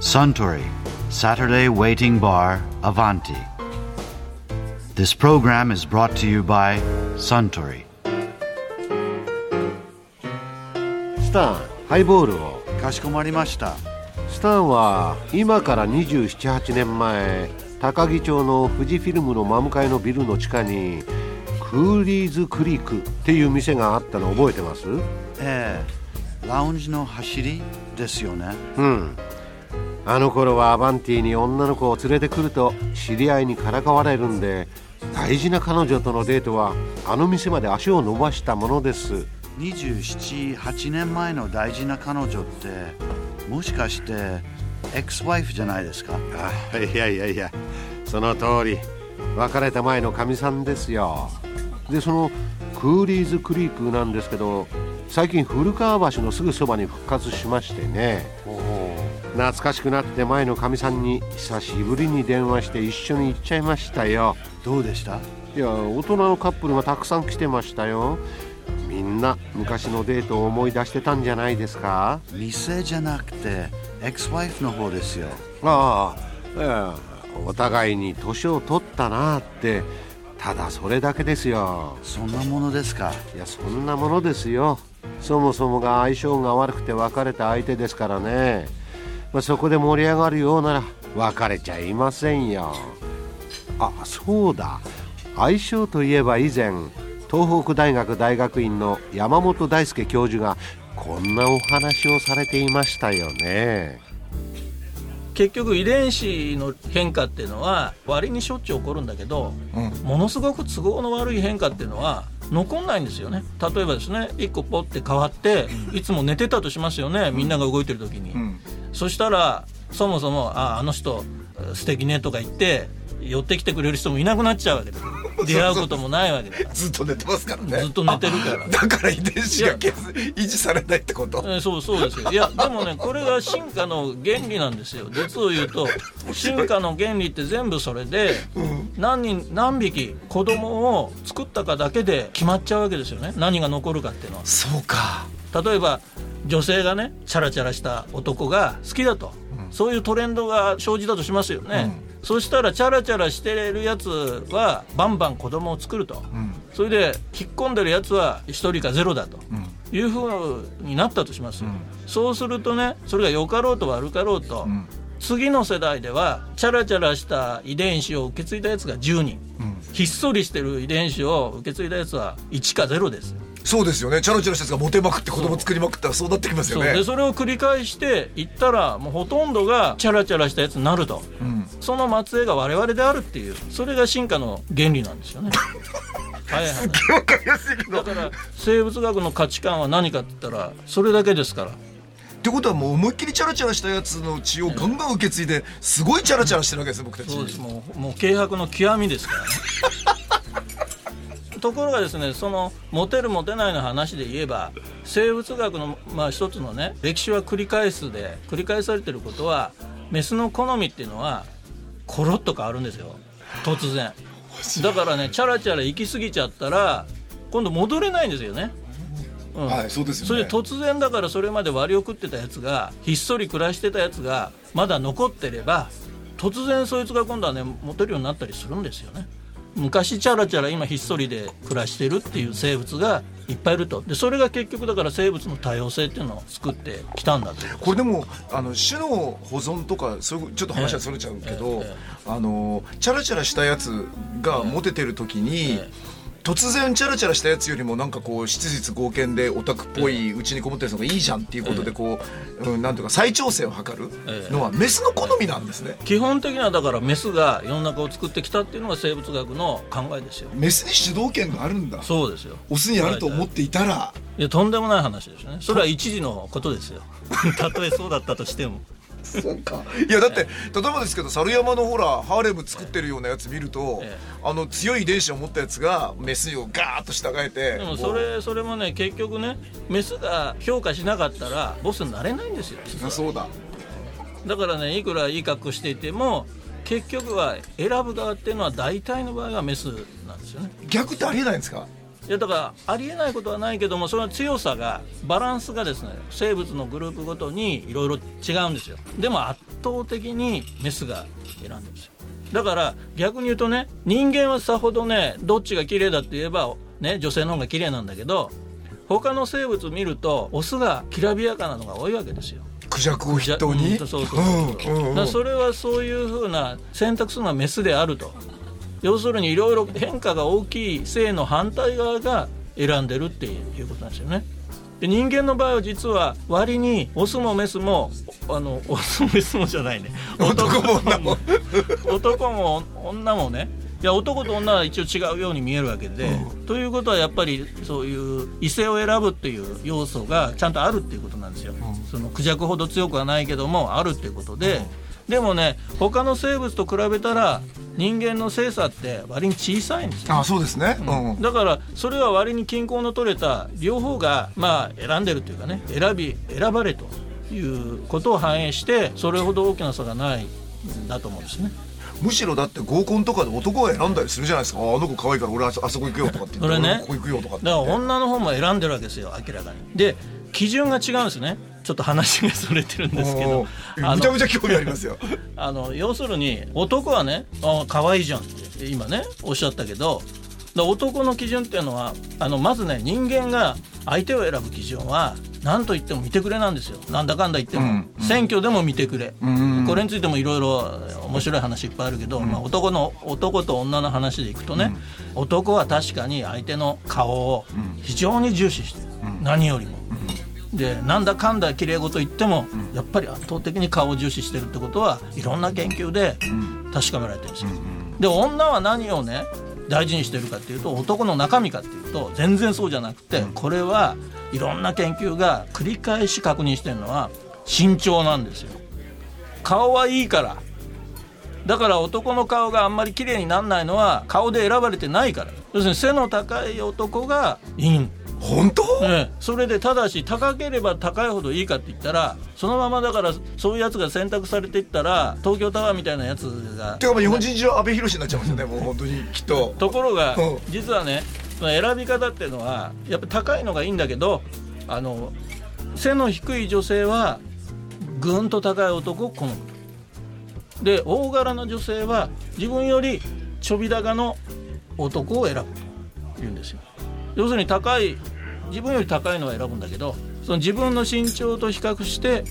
Suntory Saturday Waiting Bar Avanti. This program is brought to you by Suntory. スタンハイボールをかしこまりました。スタンは今から278年前高木町の富士フィルムの真向かいのビルの地下にクーリーズクリークっていう店があったの覚えてます？ええ、ラウンジの走りですよね。うんあの頃はアバンティに女の子を連れてくると知り合いにからかわれるんで大事な彼女とのデートはあの店まで足を伸ばしたものです。27、8年前の大事な彼女って、もしかして、エクスワイフじゃないですか？あいやいやいやその通り。別れた前のかみさんですよ。でそのクーリーズクリークなんですけど最近古川橋のすぐそばに復活しましてね懐かしくなって前のかみさんに久しぶりに電話して一緒に行っちゃいましたよ。どうでした？いや大人のカップルがたくさん来てましたよ。みんな昔のデートを思い出してたんじゃないですか？店じゃなくて、エクスワイフの方ですよ。ああ、ええ。お互いに年を取ったなって。ただそれだけですよ。そんなものですか？いやそんなものですよ。そもそもが相性が悪くて別れた相手ですからね、まあ、そこで盛り上がるようなら別れちゃいませんよ。あそうだ。相性といえば以前東北大学大学院の山本大輔教授がこんなお話をされていましたよね。結局遺伝子の変化っていうのは割にしょっちゅう起こるんだけど、ものすごく都合の悪い変化っていうのは残んないんですよね。例えばですね1個ポッて変わって、いつも寝てたとしますよねみんなが動いてる時に、そしたらそもそも「ああの人素敵ね」とか言って寄ってきてくれる人もいなくなっちゃうわけです 出会うこともないわけだから。ずっと寝てますからね。ずっと寝てるから。だから遺伝子が削維持されないってこと？えーそうそうですよ。いやでもねこれが進化の原理なんですよ。実を言うと進化の原理って全部それで何人何匹子供を作ったかだけで決まっちゃうわけですよね。何が残るかっていうのは。そうか。例えば女性がねチャラチャラした男が好きだと、そういうトレンドが生じたとしますよね、そしたらチャラチャラしてるやつはバンバン子供を作ると、それで引っ込んでるやつは1人か0だと、いうふうになったとします、そうするとねそれが良かろうと悪かろうと、次の世代ではチャラチャラした遺伝子を受け継いだやつが10人、ひっそりしてる遺伝子を受け継いだやつは1か0です。よそうですよね。チャラチャラしたやつがモテまくって子供作りまくったらそうなってきますよね。そう。でそれを繰り返していったらもうほとんどがチャラチャラしたやつになると、その末裔が我々であるっていうそれが進化の原理なんですよね。はいはいわかりやすいけど。だから生物学の価値観は何かって言ったらそれだけですから。ってことはもう思いっきりチャラチャラしたやつの血をガンガン受け継いですごいチャラチャラしてるわけです僕たちそうです。もうもう軽薄の極みですからね ところがですねそのモテるモテないの話で言えば生物学のまあ一つのね歴史は繰り返すで繰り返されてることはメスの好みっていうのはコロッと変わるんですよ。突然。だからねチャラチャラ行き過ぎちゃったら今度戻れないんですよね。うん。はいそうですよね。それで突然だからそれまで割を食ってたやつがひっそり暮らしてたやつがまだ残ってれば突然そいつが今度はねモテるようになったりするんですよね昔チャラチャラ今ひっそりで暮らしてるっていう生物がいっぱいいると。でそれが結局だから生物の多様性っていうのを作ってきたんだと。これでもあの種の保存とかそういうちょっと話はそれちゃうけど、ええあのチャラチャラしたやつがモテてる時に、え突然チャラチャラしたやつよりもなんかこう質実剛健でオタクっぽいうちにこもってるのがいいじゃんっていうことでこう、うん、なんていうか再調整を図るのはメスの好みなんですね。基本的にはだからメスが世の中を作ってきたっていうのが生物学の考えですよ。メスに主導権があるんだ。そうですよ。オスにあると思っていたら。いやとんでもない話ですね。それは一時のことですよ。たとえそうだったとしてもそうか。いやだって例えばですけど猿山のほらハーレム作ってるようなやつ見ると、ええ。あの強い遺伝子を持ったやつがメスをガーッと従えてでもそれそれもね結局ねメスが評価しなかったらボスになれないんですよ。そうだ。だからねいくらいい格好していても結局は選ぶ側っていうのは大体の場合はメスなんですよね。逆ってありえないんですか？いやだからありえないことはないけどもその強さがバランスがですね生物のグループごとにいろいろ違うんですよ。でも圧倒的にメスが選んでるんですよ。だから逆に言うとね人間はさほどねどっちが綺麗だって言えばね女性の方が綺麗なんだけど他の生物見るとオスがきらびやかなのが多いわけですよ。クジャクを筆頭に、うん、そうそうそう、う。んうん、それはそういうふうな選択するのはメスであると要するにいろいろ変化が大きい性の反対側が選んでるっていうことなんですよね。で人間の場合は実は割にオスもメスもあの オスもメスもじゃないね。男も女も。男も女もね。いや男と女は一応違うように見えるわけで、うん、ということはやっぱりそういう異性を選ぶっていう要素がちゃんとあるっていうことなんですよ、うん、そのクジャクほど強くはないけどもあるっていうことで、うん。でもね他の生物と比べたら人間の性差って割に小さいんですよ、あそうですね、うん、だからそれは割に均衡の取れた両方がまあ選んでるというかね選び選ばれということを反映してそれほど大きな差がないんだと思うんですね。むしろだって合コンとかで男が選んだりするじゃないですか。あの子可愛いから俺あそこ行くよとかって言ってそれね。ここ行くよとかだから女の方も選んでるわけですよ明らかに。で基準が違うんですねちょっと話がそれてるんですけどむちゃむちゃ興味ありますよ。あの要するに男はねあ可愛いじゃんって今ねおっしゃったけど男の基準っていうのはあのまずね人間が相手を選ぶ基準は何と言っても見てくれなんですよ。なんだかんだ言っても、うんうん、選挙でも見てくれ、うん。うん、これについてもいろいろ面白い話いっぱいあるけど、うん、まあ、男の男と女の話でいくとね、うん、男は確かに相手の顔を非常に重視してる、何よりも。でなんだかんだ綺麗事言っても、うん、やっぱり圧倒的に顔を重視してるってことはいろんな研究で確かめられてるんですよ。で女は何をね大事にしてるかっていうと男の中身かっていうと全然そうじゃなくてこれはいろんな研究が繰り返し確認してるのは身長なんですよ。顔はいいから。だから男の顔があんまり綺麗にならないのは顔で選ばれてないから。要するに背の高い男がいいん本当、ええ、それでただし高ければ高いほどいいかって言ったらそのままだからそういうやつが選択されていったら東京タワーみたいなやつがてか日本人中阿部寛になっちゃいますよねもう本当にきっと。ところが、うん、実はね選び方っていうのはやっぱ高いのがいいんだけどあの背の低い女性はぐんと高い男を好む。で大柄な女性は自分よりちょび高の男を選ぶというんですよ要するに高い自分より高いのを選ぶんだけどその自分の身長と比較して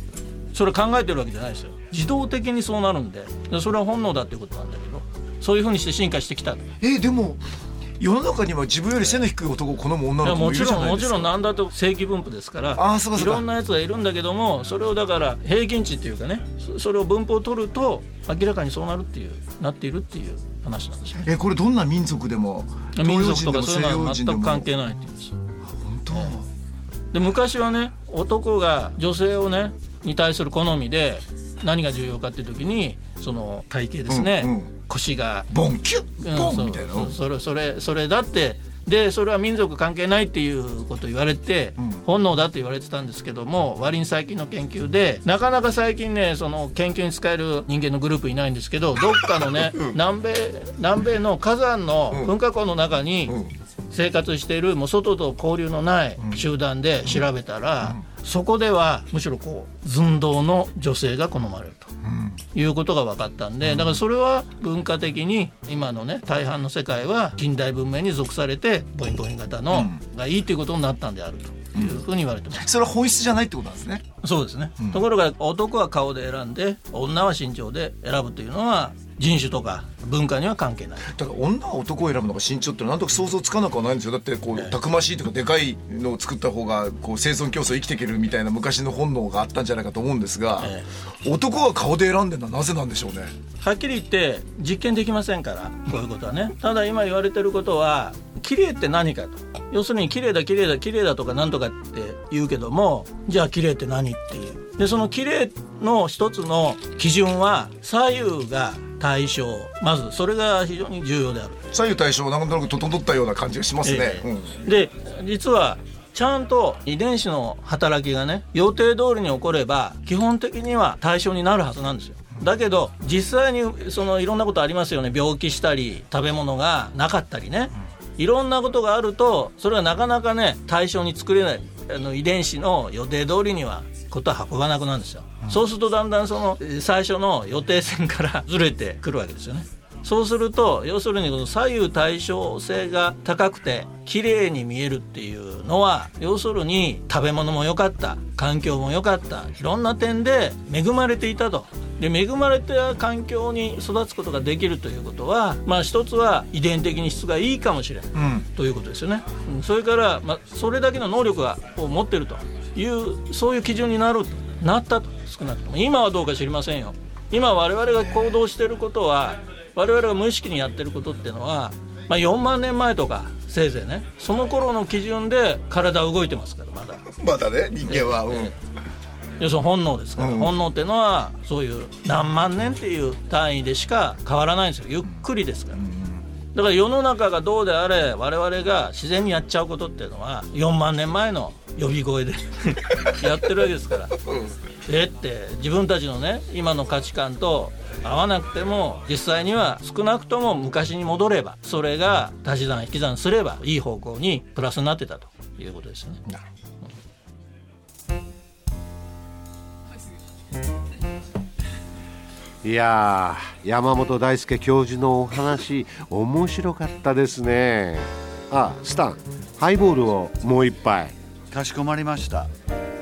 それ考えてるわけじゃないですよ。自動的にそうなるんでそれは本能だっていうことなんだけどそういうふうにして進化してきた。えー、でも世の中には自分より背の低い男を好む女の子もいるじゃないですか。もちろんもちろん何だと正規分布ですからあそういろんなやつがいるんだけどもそれをだから平均値っていうかねそれを分布を取ると明らかにそうなるっていうなっているっていう話なんですねえこれどんな民族でも民族とかそういうのは全く関係ないっていうんです本当、で昔はね男が女性をねに対する好みで何が重要かっていう時にその体型ですね、うんうん、腰が。ボンキュッボン、みたいな。それそれそれだってでそれは民族関係ないっていうことを言われて、うん、本能だと言われてたんですけども割に最近の研究でなかなか最近ねその研究に使える人間のグループいないんですけどどっかのね、うん、南米南米の火山の噴火口の中に生活しているもう外と交流のない集団で調べたら、そこではむしろこう寸胴の女性が好まれると。いうことが分かったんでだからそれは文化的に今のね大半の世界は近代文明に属されてボインボイン型のがいいということになったんであるというふうに言われてます、それは本質じゃないってことなんですね。そうですね、ところが男は顔で選んで女は身長で選ぶというのは人種とか文化には関係ない。だから女は男を選ぶのが身長ってなんとか想像つかなくはないんですよ。だってこう、たくましいとかでかいのを作った方がこう生存競争生きていけるみたいな昔の本能があったんじゃないかと思うんですが、ええ、男は顔で選んでるのはなぜなんでしょうね？はっきり言って実験できませんからこういうことはね。ただ今言われてることは綺麗って何かと。要するに綺麗だ綺麗だ綺麗だとかなんとかって言うけどもじゃあ綺麗って何っていう。でその綺麗の一つの基準は左右が対象。まずそれが非常に重要である。左右対称なんとなく整ったような感じがしますね、えーうん、で実はちゃんと遺伝子の働きがね予定通りに起これば基本的には対象になるはずなんですよ。だけど実際にそのいろんなことありますよね。病気したり食べ物がなかったりね、いろんなことがあるとそれはなかなかね対象に作れない。あの遺伝子の予定通りにはことは運ばなくなるんですよ、うん、そうするとだんだんその最初の予定線から ずれてくるわけですよね。そうすると要するにこの左右対称性が高くて綺麗に見えるっていうのは要するに食べ物も良かった環境も良かったいろんな点で恵まれていたと。で恵まれた環境に育つことができるということはまあ一つは遺伝的に質がいいかもしれない、うん、ということですよね、うん、それから、まあ、それだけの能力を持ってるというそういう基準になるなったと少なくとも。今はどうか知りませんよ。今我々が行動していることは我々が無意識にやってることっていうのは、まあ、4万年前とかせいぜいね。その頃の基準で体動いてますからまだ。まだね人間は、うん、要するに本能ですから、うん、本能っていうのはそういう何万年っていう単位でしか変わらないんですよ。ゆっくりですから、うん、だから世の中がどうであれ我々が自然にやっちゃうことっていうのは4万年前の呼び声で やってるわけですから、えって自分たちのね今の価値観と合わなくても実際には少なくとも昔に戻ればそれが足し算引き算すればいい方向にプラスになってたということですね。いや山本大輔教授のお話面白かったですね。あスタンハイボールをもう一杯。かしこまりました。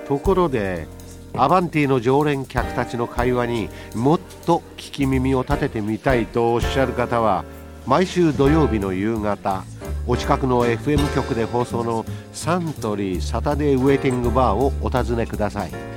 ところでアバンティの常連客たちの会話にもっと聞き耳を立ててみたいとおっしゃる方は毎週土曜日の夕方お近くの FM 局で放送のサントリーサタデーウェイティングバーをお尋ねください